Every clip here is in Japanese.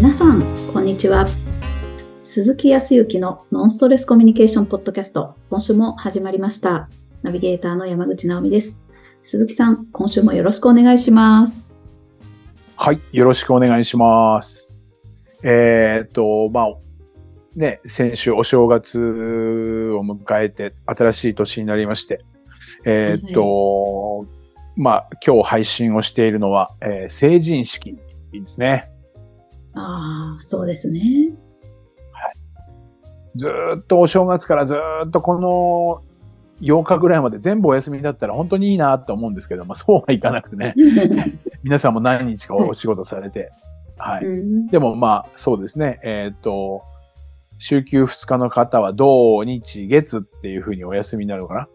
皆さん、こんにちは。鈴木康之のノンストレスコミュニケーションポッドキャスト、今週も始まりました。ナビゲーターの山口直美です。鈴木さん、今週もよろしくお願いします。はい、よろしくお願いします。えーっと、まあ、ね、先週お正月を迎えて、新しい年になりまして、えーっと、まあ、今日配信をしているのは、えー成人式ですね。ああ、そうですね。ずーっとお正月からずーっとこの8日ぐらいまで全部お休みだったら本当にいいなと思うんですけど、まあそうはいかなくてね、皆さんも何日かお仕事されて、はい。うんでもまあ、そうですね。えっ、と、週休2日の方は、土日月っていうふうにお休みになるのかな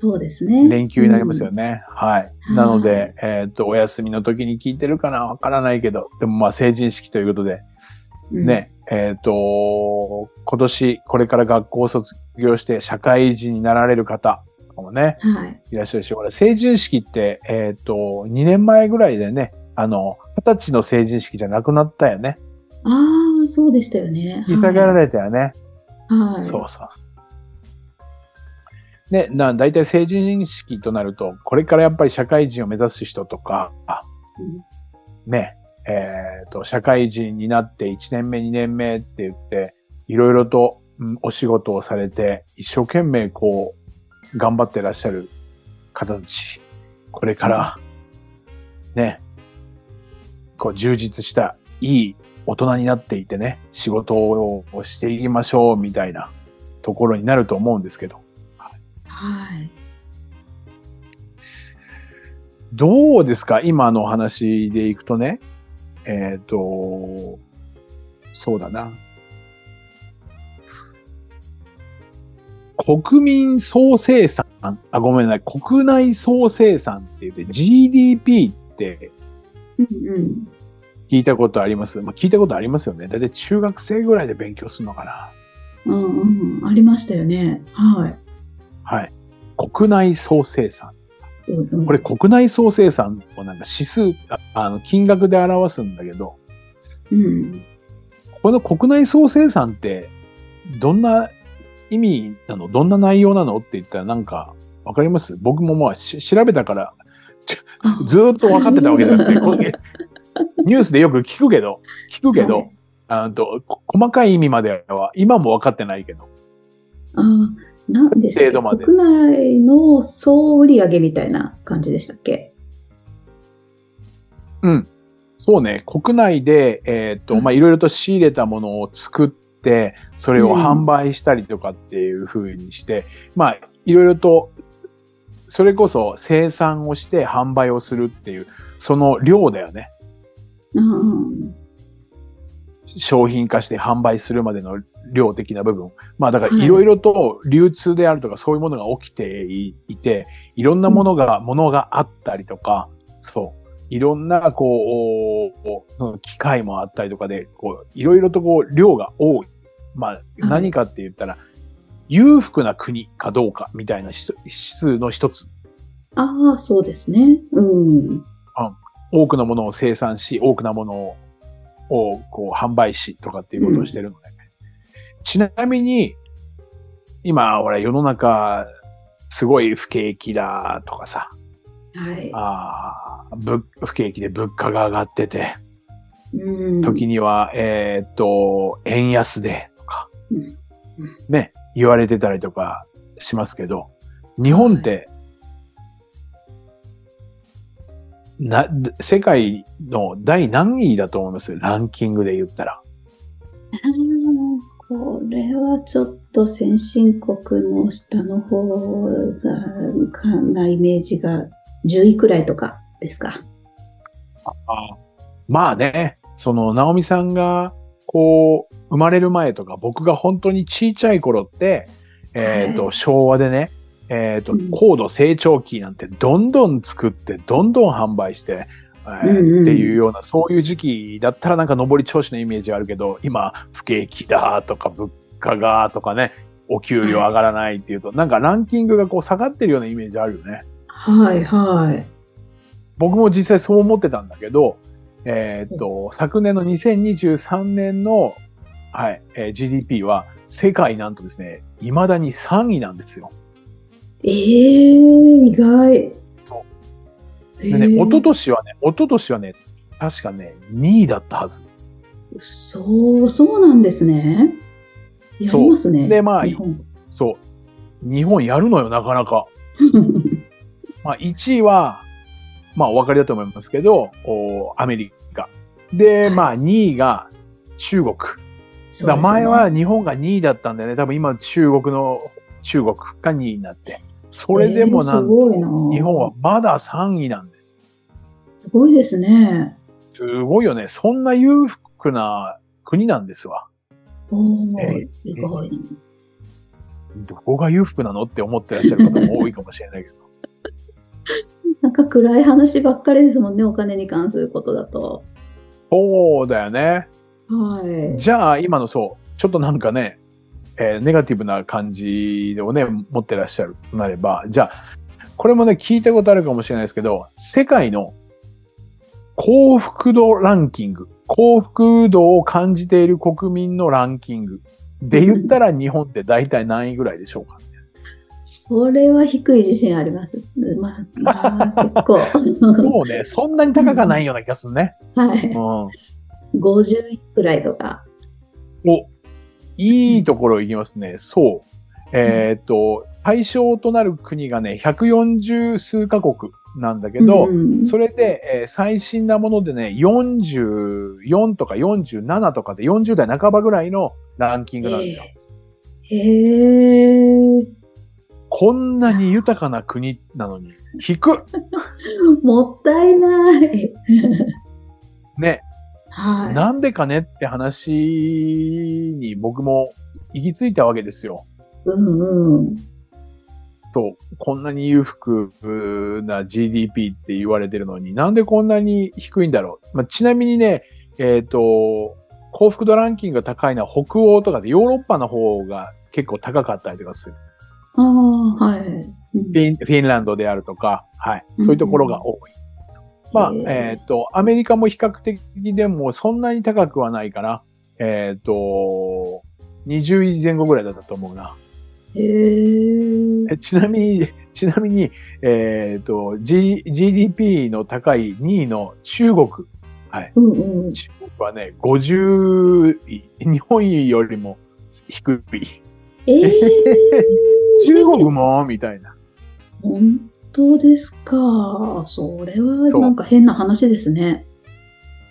そうですね。連休になりますよね。はい。うんなので、えっ、と、お休みの時に聞いてるかなわからないけど、でもまあ、成人式ということで、うん。ね、えっ、と、今年、これから学校を卒業して社会人になられる方とかもね、はい。いらっしゃるし、これ成人式って、えっ、と、2年前ぐらいでね、あの、20歳の成人式じゃなくなったよね。ああ、そうでしたよね。引き下げられたよね。はい。そうそう。ね、な、大体成人式となると、これからやっぱり社会人を目指す人とか、ね、えっ、と、社会人になって1年目、2年目って言って、いろいろと、うんお仕事をされて、一生懸命こう、頑張ってらっしゃる方たち、これから、ね、こう、充実した、いい大人になっていてね、仕事をしていきましょう、みたいなところになると思うんですけど、はい。どうですか？今のお話でいくとね、えっ、と、そうだな。国民総生産、あ、ごめんなさい、国内総生産って言って GDP って。聞いたことあります？まあ、聞いたことありますよね。だいたい中学生ぐらいで勉強するのかな。うんうんうん。ありましたよね。はい。はい。国内総生産。うんうん。これ国内総生産をなんか指数、ああの、金額で表すんだけど、うん。この国内総生産って、どんな意味なの？どんな内容なの？って言ったらなんか、わかります？僕もまあし調べたから、あ。ずーっと分かってたわけじゃなくて、ニュースでよく聞くけど、聞くけど、はい。あのとこ細かい意味までは今も分かってないけど、あーなんでしたっけ程度まで。国内の総売上みたいな感じでしたっけ？うん。そうね、国内で、えーっと、うん。まあ、いろいろと仕入れたものを作って、それをうん。販売したりとかっていう風にして、まあ、いろいろと、それこそ生産をして販売をするっていう、その量だよね。うん商品化して販売するまでの量的な部分。まあだからはいいろいろと流通であるとかそういうものが起きていいて、いろんなものが、ものがあったりとか、そう。いろんな、こう、機械もあったりとかで、こう、いろいろとこう、量が多い。まあ、何かって言ったら、裕福な国かどうかみたいな指数の一つ。ああ、そうですね。うん。多くのものを生産し、多くのものを、をこう販売しとかっていうことをしてるので、ちなみに、今、ほら、世の中、すごい不景気だとかさ、はい。あ不景気で物価が上がってて、うん。時には、えーっと、円安でとか。うん、ね、言われてたりとかしますけど、日本って、な、世界の第何位だと思います？ランキングで言ったら。あーこれはちょっと先進国の下の方が、かなイメージが10位くらいとかですか？まあね、その、ナオミさんが、こう、生まれる前とか、僕が本当にちいちゃい頃って、えっ、と、は昭和でね、えっ、とうん、高度成長期なんてどんどん作って、どんどん販売して、えーっていうような、そういう時期だったらなんか上り調子のイメージがあるけど、今、不景気だとか、物価がとかね、お給料上がらないっていうと、なんかランキングがこう下がってるようなイメージあるよね。はいはい。僕も実際そう思ってたんだけど、えーっと、昨年の2023年の、はい、えー GDP は世界なんとですね、未だに3位なんですよ。えー、意外。そえでね、一昨年はね、一昨年はね、確かね、2位だったはず。そう、そうなんですね。やりますね。でまあ。そう。日本やるのよ、なかなか。まあ、1位は、まあ、お分かりだと思いますけど、おアメリカ。で、まあ、2位が中国。だから前は日本が2位だったんだよね。多分今中国の、中国が2位になって。それでもなんえー日本はまだ3位なんです。すごいですね。すごいよね。そんな裕福な国なんですわ。おーえ意外。どこが裕福なのって思ってらっしゃる方も多いかもしれないけど。なんか暗い話ばっかりですもんね、お金に関することだと。そうだよね。はい。じゃあ、今のそう、ちょっとなんかね、えーネガティブな感じをね、持ってらっしゃるとなれば、じゃあ、これもね、聞いたことあるかもしれないですけど、世界の幸福度ランキング、幸福度を感じている国民のランキングで言ったら日本って大体何位ぐらいでしょうか？これは低い自信あります。まあ、まあ、結構。もうね、そんなに高くはないような気がするね。はい。うん。お、50位くらいとか。いいところ行きますね。そう。えーっと、対象となる国がね、140数カ国なんだけど、うんそれで、えー最新なものでね、44とか47とかで40代半ばぐらいのランキングなんですよ。へえ。こんなに豊かな国なのに、低っ もったいない。ね、はい。なんでかねって話に僕も行き着いたわけですよ。うんうん。と、こんなに裕福な GDP って言われてるのに、なんでこんなに低いんだろう。まあ、ちなみにね、えっ、と、幸福度ランキングが高いのは北欧とかでヨーロッパの方が結構高かったりとかする。ああ、はい。うんフィンフィンランドであるとか、はい。そういうところが多い。まあ、えっ、と、アメリカも比較的でもそんなに高くはないかな。えっ、と、20位前後ぐらいだったと思うな。へえ。えちなみに、ちなみに、えっ、と、G、GDP の高い2位の中国。うんうん。中国はね、50位。日本よりも低い。ええ。中国も？みたいな。本当ですか？それはなんか変な話ですね。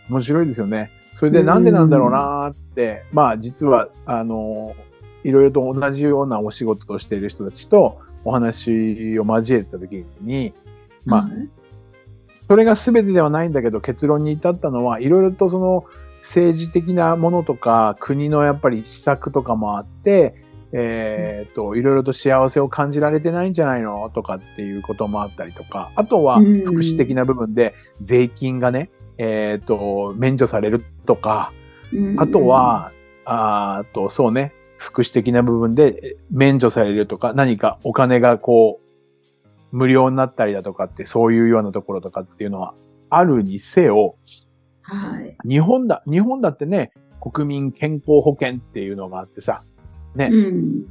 面白いですよね。それでなんでなんだろうなーって、まあ実は、あの、いろいろと同じようなお仕事をしている人たちとお話を交えたときに、まあ、はいそれが全てではないんだけど結論に至ったのは、いろいろとその政治的なものとか、国のやっぱり施策とかもあって、えっ、と、いろいろと幸せを感じられてないんじゃないの？とかっていうこともあったりとか、あとはうん。福祉的な部分で税金がね、えっ、と、免除されるとか、うん。あとは、あーと、そうね、福祉的な部分でえ免除されるとか、何かお金がこう、無料になったりだとかって、そういうようなところとかっていうのはあるにせよ、はい。日本だ、日本だってね、国民健康保険っていうのがあってさ、ね、うん。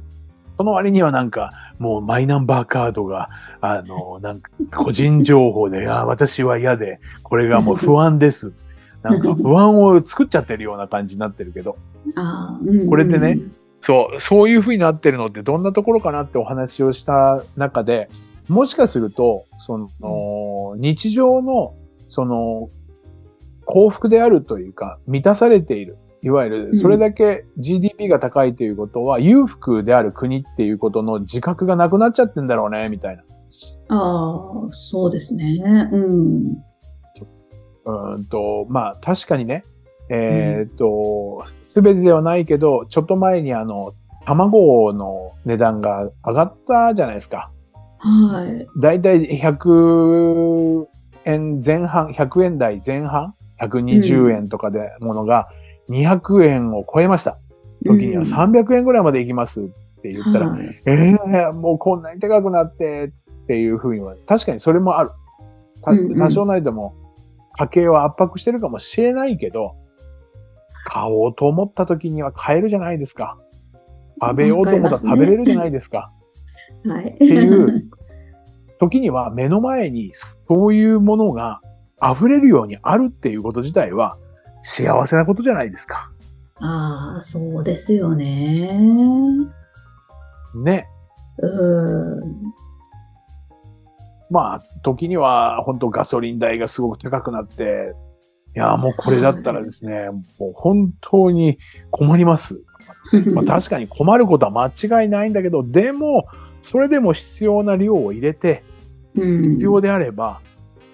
その割にはなんか、もうマイナンバーカードが、あの、なんか個人情報で、あー私は嫌で、これがもう不安です。なんか不安を作っちゃってるような感じになってるけど、ああ、うん。これでねそう、そういう風になってるのってどんなところかなってお話をした中で、もしかすると、その、日常の、その、幸福であるというか、満たされている。いわゆる、それだけ GDP が高いということは、裕福である国っていうことの自覚がなくなっちゃってんだろうね、みたいな。ああ、そうですね。うん。うーんと、まあ、確かにね、えーっと、すべてではないけど、ちょっと前にあの、卵の値段が上がったじゃないですか。はい。だいたい100円前半、100円台前半、120円とかでものが200円を超えました。時には300円ぐらいまで行きますって言ったら、はいええもうこんなに高くなってっていうふうには、確かにそれもある。多少なりとも家計を圧迫してるかもしれないけど、買おうと思った時には買えるじゃないですか。食べようと思ったら食べれるじゃないですか。はい。っていう時には目の前にそういうものが溢れるようにあるっていうこと自体は幸せなことじゃないですか。ああ、そうですよね。ね。うん。まあ、時には本当ガソリン代がすごく高くなって、いや、もうこれだったらですね、もう本当に困ります。まあ、確かに困ることは間違いないんだけど、でも、それでも必要な量を入れて、うん必要であれば、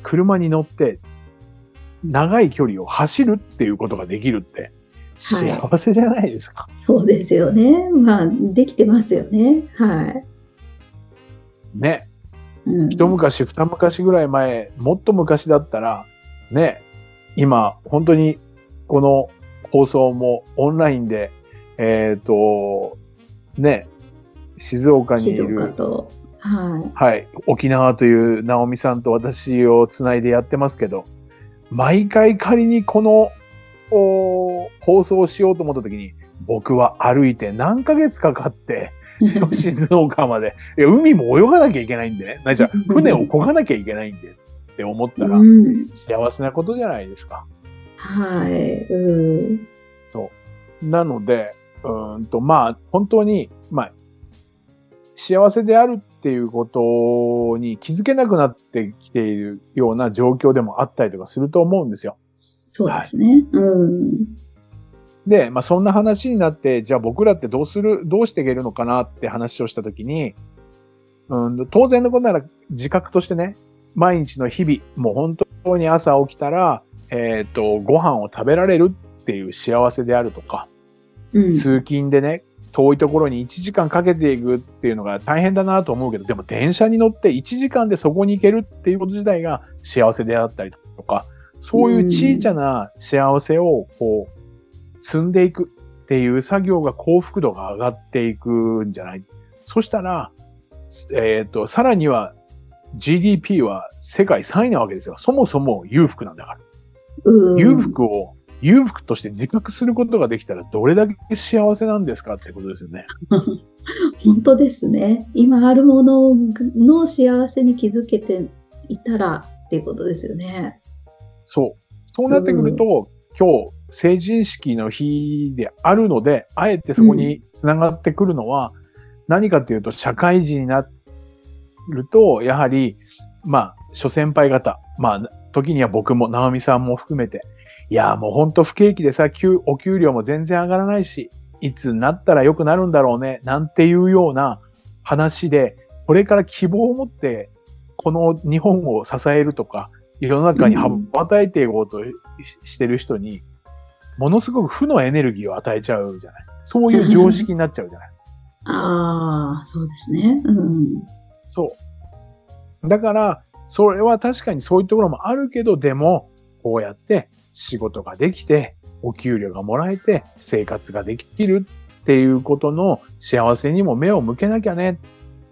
車に乗って、長い距離を走るっていうことができるって、はい幸せじゃないですか。そうですよね。まあ、できてますよね。はい。ね。うん、一昔二昔ぐらい前、もっと昔だったら、ね、今、本当にこの放送もオンラインで、えっ、と、ね、静岡にい静岡る、と。はい。はい、沖縄という直美さんと私をつないでやってますけど、毎回仮にこのお放送をしようと思った時に、僕は歩いて何ヶ月かかって、静岡まで。いや、海も泳がなきゃいけないんでね。なじゃあ船を漕がなきゃいけないんでって思ったらう、ん。幸せなことじゃないですか。はい。うん。なので、うーんと、まあ、本当に、まあ、幸せであるっていうことに気づけなくなってきているような状況でもあったりとかすると思うんですよ。そうですね。うん。で、まあ、そんな話になって、じゃあ僕らってどうする、どうしていけるのかなって話をしたときに、うん、当然のことなら自覚としてね、毎日の日々、もう本当に朝起きたら、えっ、と、ご飯を食べられるっていう幸せであるとか、うん。通勤でね、遠いところに1時間かけていくっていうのが大変だなと思うけど、でも電車に乗って1時間でそこに行けるっていうこと自体が幸せであったりとか、そういう小さな幸せをこう、積んでいくっていう作業が幸福度が上がっていくんじゃない？そしたら、えっ、と、さらには GDP は世界3位なわけですよ。そもそも裕福なんだから。うん裕福を裕福として自覚することができたらどれだけ幸せなんですかってことですよね。本当ですね。今あるものの幸せに気づけていたらっていうことですよね。そう。そうなってくると、今日成人式の日であるので、あえてそこにつながってくるのは、何かというと社会人になると、やはり、まあ、諸先輩方、まあ、時には僕も、直美さんも含めて、いや、もうほんと不景気でさ、給お給料も全然上がらないし、いつになったら良くなるんだろうね、なんていうような話で、これから希望を持って、この日本を支えるとか、世の中に羽ばたいていこうとししてる人に、ものすごく負のエネルギーを与えちゃうじゃない？そういう常識になっちゃうじゃない？ああ、そうですね。うん。そう。だから、それは確かにそういうところもあるけど、でも、こうやって仕事ができて、お給料がもらえて、生活ができるっていうことの幸せにも目を向けなきゃね。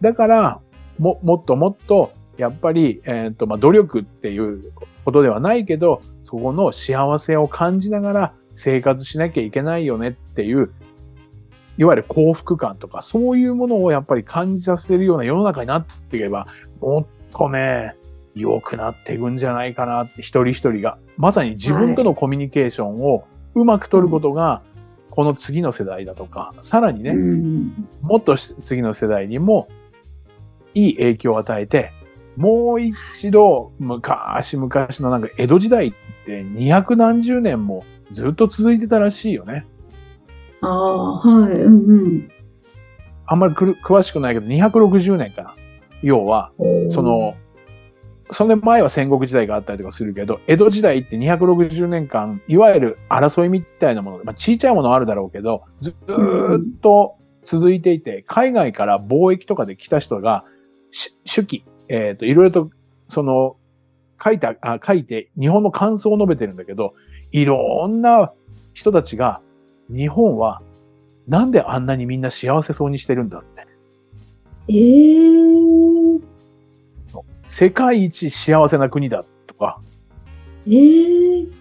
だから、も、もっともっと、やっぱり、えっ、と、まあ、努力っていうことではないけど、そこの幸せを感じながら生活しなきゃいけないよねっていう、いわゆる幸福感とか、そういうものをやっぱり感じさせるような世の中になっていけば、もっとね、良くなっていくんじゃないかなって、一人一人が。まさに自分とのコミュニケーションをうまく取ることが、この次の世代だとか、さらにね、うん。もっと次の世代にもいい影響を与えて、もう一度、昔々のなんか江戸時代って二百何十年もずっと続いてたらしいよね。ああ、はい。うんうん。あんまり詳しくないけど、260年かな。要は、その、その前は戦国時代があったりとかするけど、江戸時代って260年間、いわゆる争いみたいなもので、まあ、ちいちゃいものあるだろうけど、ずっと続いていて、海外から貿易とかで来た人が、手記、えっ、と、いろいろと、その、書いた、あ書いて、日本の感想を述べてるんだけど、いろんな人たちが、日本は、なんであんなにみんな幸せそうにしてるんだって。ええ世界一幸せな国だとか、えー、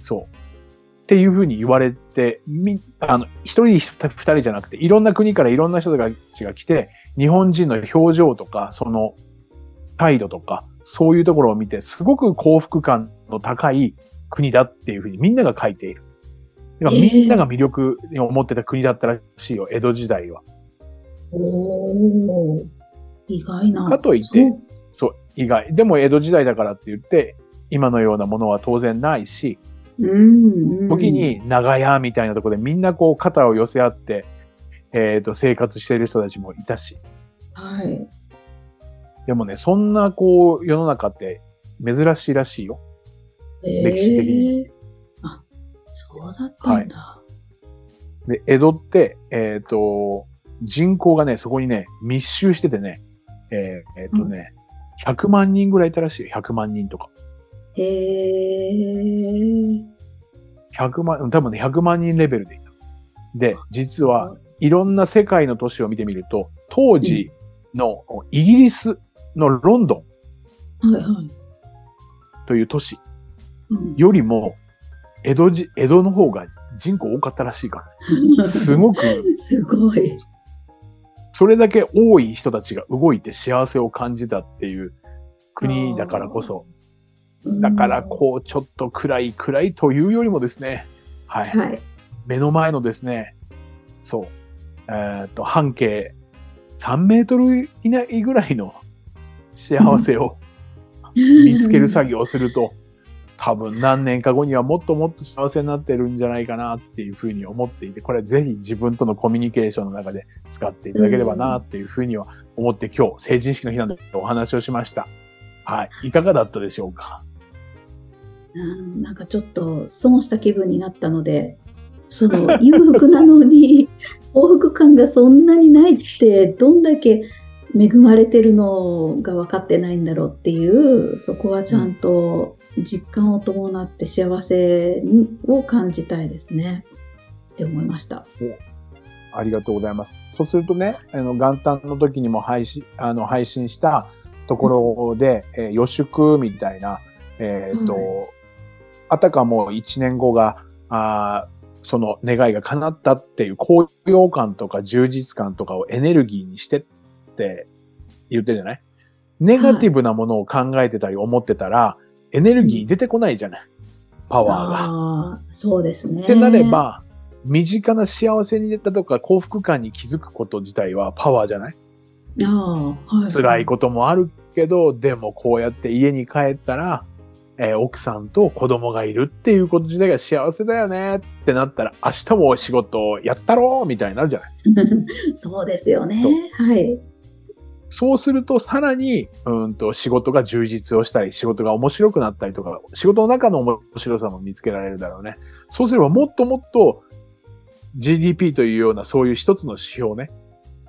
そう。っていうふうに言われて、み、あの、一人二人じゃなくて、いろんな国からいろんな人たちが来て、日本人の表情とか、その態度とか、そういうところを見て、すごく幸福感の高い国だっていうふうにみんなが書いている。みんなが魅力に思ってた国だったらしいよ、江戸時代は。おー、意外な。かといって、そう、意外。でも江戸時代だからって言って、今のようなものは当然ないし、うんうん、時に長屋みたいなところでみんなこう肩を寄せ合って、えっ、ー、と、生活している人たちもいたし。はい。でもね、そんなこう、世の中って珍しいらしいよ。えー、歴史的に。あ、そうだったんだ。はい、で、江戸って、えっ、ー、と、人口がね、そこにね、密集しててね、えっ、ー、えー、とね、うん、100万人ぐらいいたらしいよ。100万人とか。へー。100万、多分ね、100万人レベルでいた。で、実は、いろんな世界の都市を見てみると、当時のイギリスのロンドンという都市よりも、江戸じ、江戸の方が人口多かったらしいから。すごく。すごい。それだけ多い人たちが動いて幸せを感じたっていう国だからこそ、だからこう、ちょっと暗い暗いというよりもですね、はい。はい、目の前のですね、そう、えっ、と、半径3メートル以内ぐらいの幸せを見つける作業をすると、多分何年か後にはもっともっと幸せになってるんじゃないかなっていうふうに思っていて、これぜひ自分とのコミュニケーションの中で使っていただければなっていうふうには思って今日成人式の日なのでお話をしました。はい。いかがだったでしょうか？うんなんかちょっと損した気分になったので、その裕福なのに 幸福感がそんなにないってどんだけ恵まれてるのが分かってないんだろうっていうそこはちゃんと実感を伴って幸せを感じたいですね。って思いました。ありがとうございます。そうするとね、あの元旦の時にも配信あの配信したところで、うん、えー、予祝みたいな、えっ、ー、と、はい、あたかも1年後が、あその願いが叶ったっていう高揚感とか充実感とかをエネルギーにしてって言ってるじゃない。ネガティブなものを考えてたり思ってたら、エネルギー出てこないじゃない、パワーが。ああ、そうですね。ってなれば、身近な幸せに出たとか幸福感に気づくこと自体はパワーじゃない？ああ、はい。辛いこともあるけど、でもこうやって家に帰ったら、えー、奥さんと子供がいるっていうこと自体が幸せだよねってなったら、明日も仕事やったろうみたいになるじゃない？そうですよね。はい。そうすると、さらに、うんと、仕事が充実をしたり、仕事が面白くなったりとか、仕事の中の面白さも見つけられるだろうね。そうすれば、もっともっと GDP というような、そういう一つの指標ね、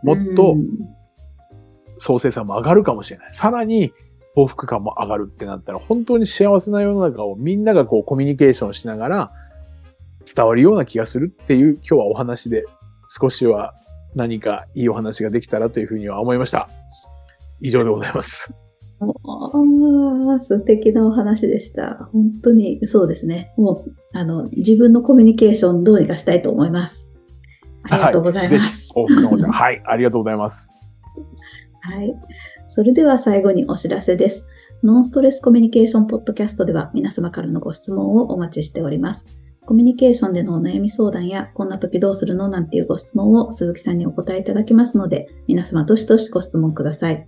もっと総生産も上がるかもしれない。さらに、幸福感も上がるってなったら、本当に幸せな世の中をみんながこうコミュニケーションしながら伝わるような気がするっていう今日はお話で少しは何かいいお話ができたらというふうには思いました。以上でございます。ああ、素敵なお話でした。本当にそうですね。もう、あの、自分のコミュニケーションどうにかしたいと思います。ありがとうございます。はい、はい、ありがとうございます。はい。それでは最後にお知らせです。ノンストレスコミュニケーションポッドキャストでは皆様からのご質問をお待ちしております。コミュニケーションでのお悩み相談や、こんな時どうするのなんていうご質問を鈴木さんにお答えいただきますので、皆様どしどしご質問ください。